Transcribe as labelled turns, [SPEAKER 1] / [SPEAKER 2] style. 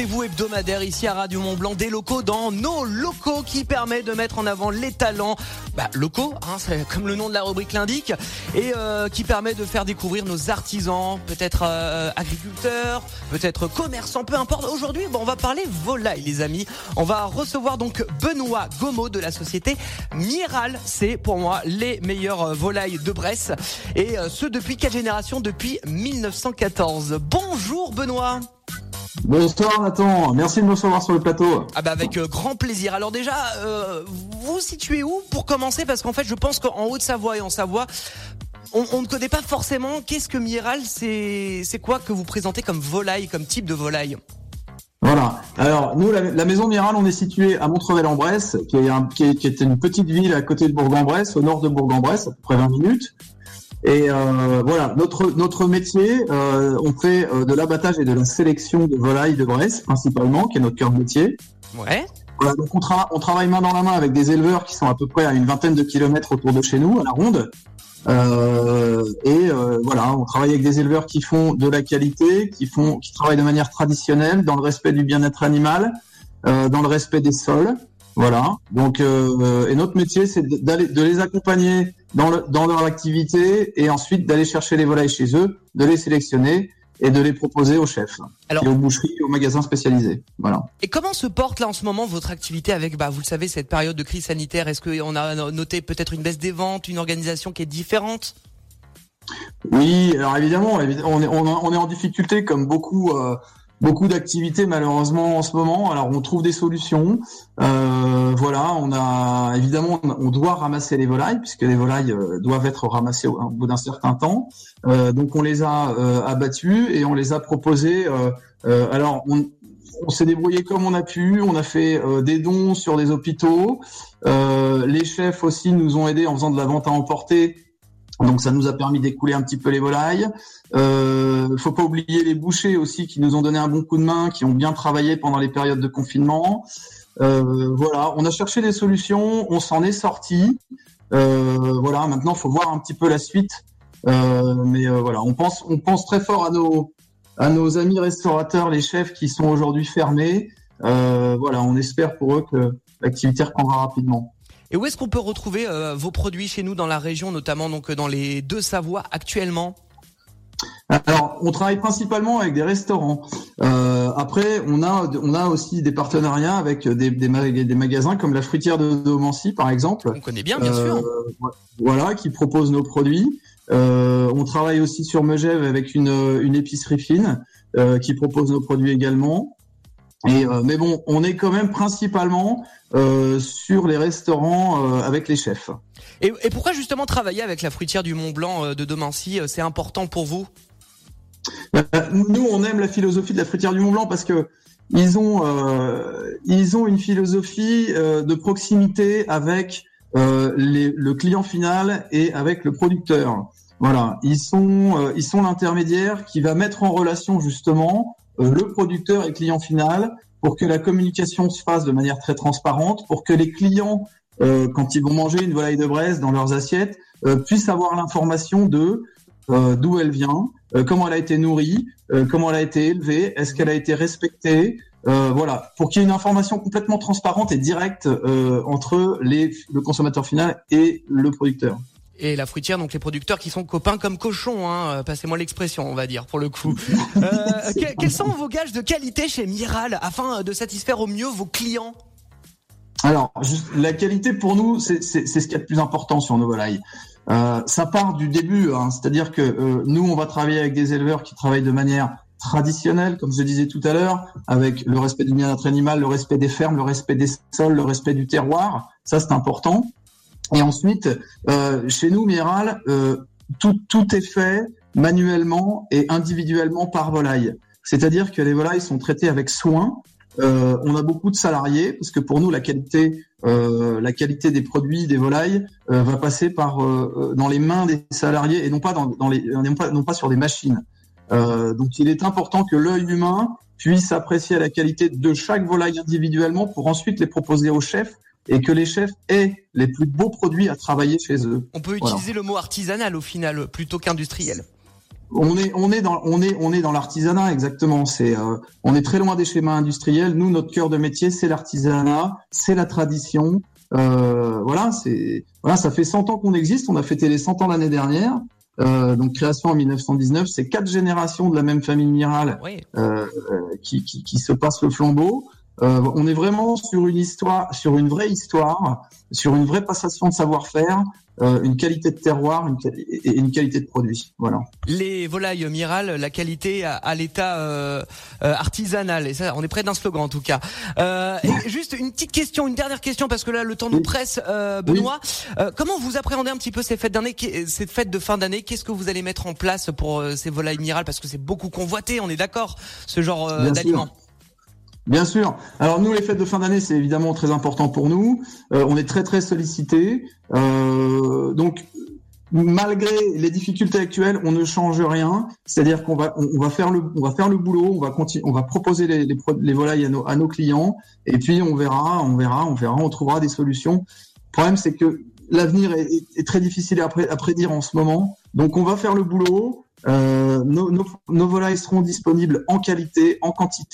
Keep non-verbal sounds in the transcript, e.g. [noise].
[SPEAKER 1] Rendez-vous hebdomadaire ici à Radio Mont Blanc, des locaux dans nos locaux qui permet de mettre en avant les talents bah, locaux, hein, [laughs] comme le nom de la rubrique l'indique, et euh, qui permet de faire découvrir nos artisans, peut-être euh, agriculteurs, peut-être commerçants, peu importe. Aujourd'hui, on va parler volaille, les amis. On va recevoir donc Benoît Gomo de la société Miral. C'est pour moi les meilleurs euh, volailles de Bresse, et euh, ce depuis quelle génération Depuis 1914. Bonjour Benoît.
[SPEAKER 2] Bonsoir Nathan, merci de me recevoir sur le plateau.
[SPEAKER 1] Ah bah avec euh, grand plaisir. Alors déjà, euh, vous vous situez où pour commencer? Parce qu'en fait, je pense qu'en Haute-Savoie et en Savoie, on, on ne connaît pas forcément. Qu'est-ce que Miral C'est quoi que vous présentez comme volaille, comme type de volaille?
[SPEAKER 2] Voilà. Alors nous, la, la maison Miral, on est situé à Montrevel-en-Bresse, qui est, un, qui, qui est une petite ville à côté de Bourg-en-Bresse, au nord de Bourg-en-Bresse, à peu près 20 minutes. Et euh, voilà, notre notre métier, euh, on fait euh, de l'abattage et de la sélection de volailles de Bresse principalement, qui est notre cœur de métier.
[SPEAKER 1] Ouais.
[SPEAKER 2] Voilà, donc on, tra- on travaille main dans la main avec des éleveurs qui sont à peu près à une vingtaine de kilomètres autour de chez nous, à la ronde. Euh, et euh, voilà, on travaille avec des éleveurs qui font de la qualité, qui font, qui travaillent de manière traditionnelle, dans le respect du bien-être animal, euh, dans le respect des sols. Voilà. Donc, euh, et notre métier, c'est d'aller, de les accompagner dans, le, dans leur activité, et ensuite d'aller chercher les volailles chez eux, de les sélectionner et de les proposer aux chefs,
[SPEAKER 1] Alors-
[SPEAKER 2] et aux boucheries, et aux magasins spécialisés. Voilà.
[SPEAKER 1] Et comment se porte là en ce moment votre activité avec, bah, vous le savez, cette période de crise sanitaire? Est-ce qu'on a noté peut-être une baisse des ventes, une organisation qui est différente?
[SPEAKER 2] Oui, alors évidemment, évi- on est, on, est- on est en difficulté comme beaucoup, euh, beaucoup d'activités malheureusement en ce moment. Alors on trouve des solutions. Euh, voilà, on a évidemment, on doit ramasser les volailles puisque les volailles euh, doivent être ramassées au, bout d'un certain temps. Euh, donc on les a euh, abattues et on les a proposées. euh, euh, alors on, on s'est débrouillé comme on a pu. On a fait des dons sur des hôpitaux. Les chefs aussi nous ont aidés en faisant de la vente à emporter. Donc ça nous a permis d'écouler un petit peu les volailles. Euh, faut pas oublier les bouchers aussi qui nous ont donné un bon coup de main, qui ont bien travaillé pendant les périodes de confinement. Euh, voilà, on a cherché des solutions, on s'en est sorti. Euh, voilà, maintenant faut voir un petit peu la suite. Euh, mais euh, voilà, on pense, on pense très fort à nos, à nos amis restaurateurs, les chefs qui sont aujourd'hui fermés. Euh, voilà, on espère pour eux que l'activité reprendra rapidement.
[SPEAKER 1] Et où est-ce qu'on peut retrouver euh, vos produits chez nous dans la région, notamment donc dans les deux Savoies actuellement?
[SPEAKER 2] Alors, on travaille principalement avec des restaurants. Euh, après, on a on a aussi des partenariats avec des, des, ma- des magasins comme la fruitière de Domancy, par exemple.
[SPEAKER 1] On connaît bien, bien
[SPEAKER 2] Euh,
[SPEAKER 1] sûr.
[SPEAKER 2] Voilà, qui proposent nos produits. Euh, on travaille aussi sur Megève avec une, une épicerie fine euh, qui propose nos produits également. Et euh, mais bon, on est quand même principalement euh, sur les restaurants euh, avec les chefs.
[SPEAKER 1] Et, et pourquoi justement travailler avec la fruitière du Mont Blanc de Domancy euh, C'est important pour vous?
[SPEAKER 2] Nous, on aime la philosophie de la fruitière du Mont Blanc parce que ils ont ils ont une philosophie de proximité avec les- le client final et avec le producteur. Voilà, ils sont ils sont l'intermédiaire qui va mettre en relation justement le producteur et client final pour que la communication se fasse de manière très transparente, pour que les clients euh, quand ils vont manger une volaille de braise dans leurs assiettes euh, puissent avoir l'information de euh, d'où elle vient, comment elle a été nourrie, comment elle a été élevée, est-ce qu'elle a été respectée, voilà, pour qu'il y ait une information complètement transparente et directe entre les, le consommateur final et le producteur.
[SPEAKER 1] Et la fruitière, donc les producteurs qui sont copains comme cochons, hein, euh, passez-moi l'expression, on va dire, pour le coup. [laughs] Euh, que- quels sont vos gages de qualité chez Miral afin de satisfaire au mieux vos clients?
[SPEAKER 2] Alors, juste, la qualité pour nous, c'est ce qu'il y a de plus important sur nos volailles. Euh, ça part du début, hein, c'est-à-dire que euh, nous, on va travailler avec des éleveurs qui travaillent de manière traditionnelle, comme je disais tout à l'heure, avec le respect du bien-être animal, le respect des fermes, le respect des sols, le respect du terroir. Ça, c'est important. Et ensuite, euh, chez nous, Miral, euh, tout, tout est fait manuellement et individuellement par volaille. C'est-à-dire que les volailles sont traitées avec soin. Euh, on a beaucoup de salariés parce que pour nous, la qualité, euh, la qualité des produits, des volailles, euh, va passer par euh, dans les mains des salariés et non pas dans, les, non pas, non pas sur des machines. Donc, il est important que l'œil humain puisse apprécier la qualité de chaque volaille individuellement pour ensuite les proposer au chef et que les chefs aient les plus beaux produits à travailler chez eux.
[SPEAKER 1] On peut utiliser le mot artisanal au final plutôt qu'industriel.
[SPEAKER 2] On est on est dans on est on est dans l'artisanat exactement. C'est euh, on est très loin des schémas industriels. Nous notre cœur de métier c'est l'artisanat, c'est la tradition. Euh, voilà c'est voilà ça fait 100 ans qu'on existe. On a fêté les 100 ans l'année dernière. Euh, donc création en 1919, c'est quatre générations de la même famille Miral euh, qui, qui, qui, se passent le flambeau. Euh, on est vraiment sur une histoire, sur une vraie histoire, sur une vraie passation de savoir-faire, euh, une qualité de terroir une, et une qualité de produit. Voilà.
[SPEAKER 1] Les volailles Miral, la qualité à, l'état euh, artisanal. Et ça, on est près d'un slogan en tout cas. et juste une petite question, une dernière question parce que là le temps nous presse. Benoît, comment vous appréhendez un petit peu ces fêtes d'année, ces fêtes de fin d'année? Qu'est-ce que vous allez mettre en place pour ces volailles Miral parce que c'est beaucoup convoité, on est d'accord, ce genre d'aliments.
[SPEAKER 2] Bien sûr. Alors nous, les fêtes de fin d'année, c'est évidemment très important pour nous. Euh, on est très très sollicité. Euh, donc malgré les difficultés actuelles, on ne change rien. C'est-à-dire qu'on va on, va faire le on va faire le boulot, on va continuer, on va proposer les, les, les volailles à nos, clients, et puis on verra, on verra, on verra, on trouvera des solutions. Le problème, c'est que l'avenir est, très difficile à, prédire en ce moment. Donc on va faire le boulot. Euh, nos volailles seront disponibles en qualité, en quantité.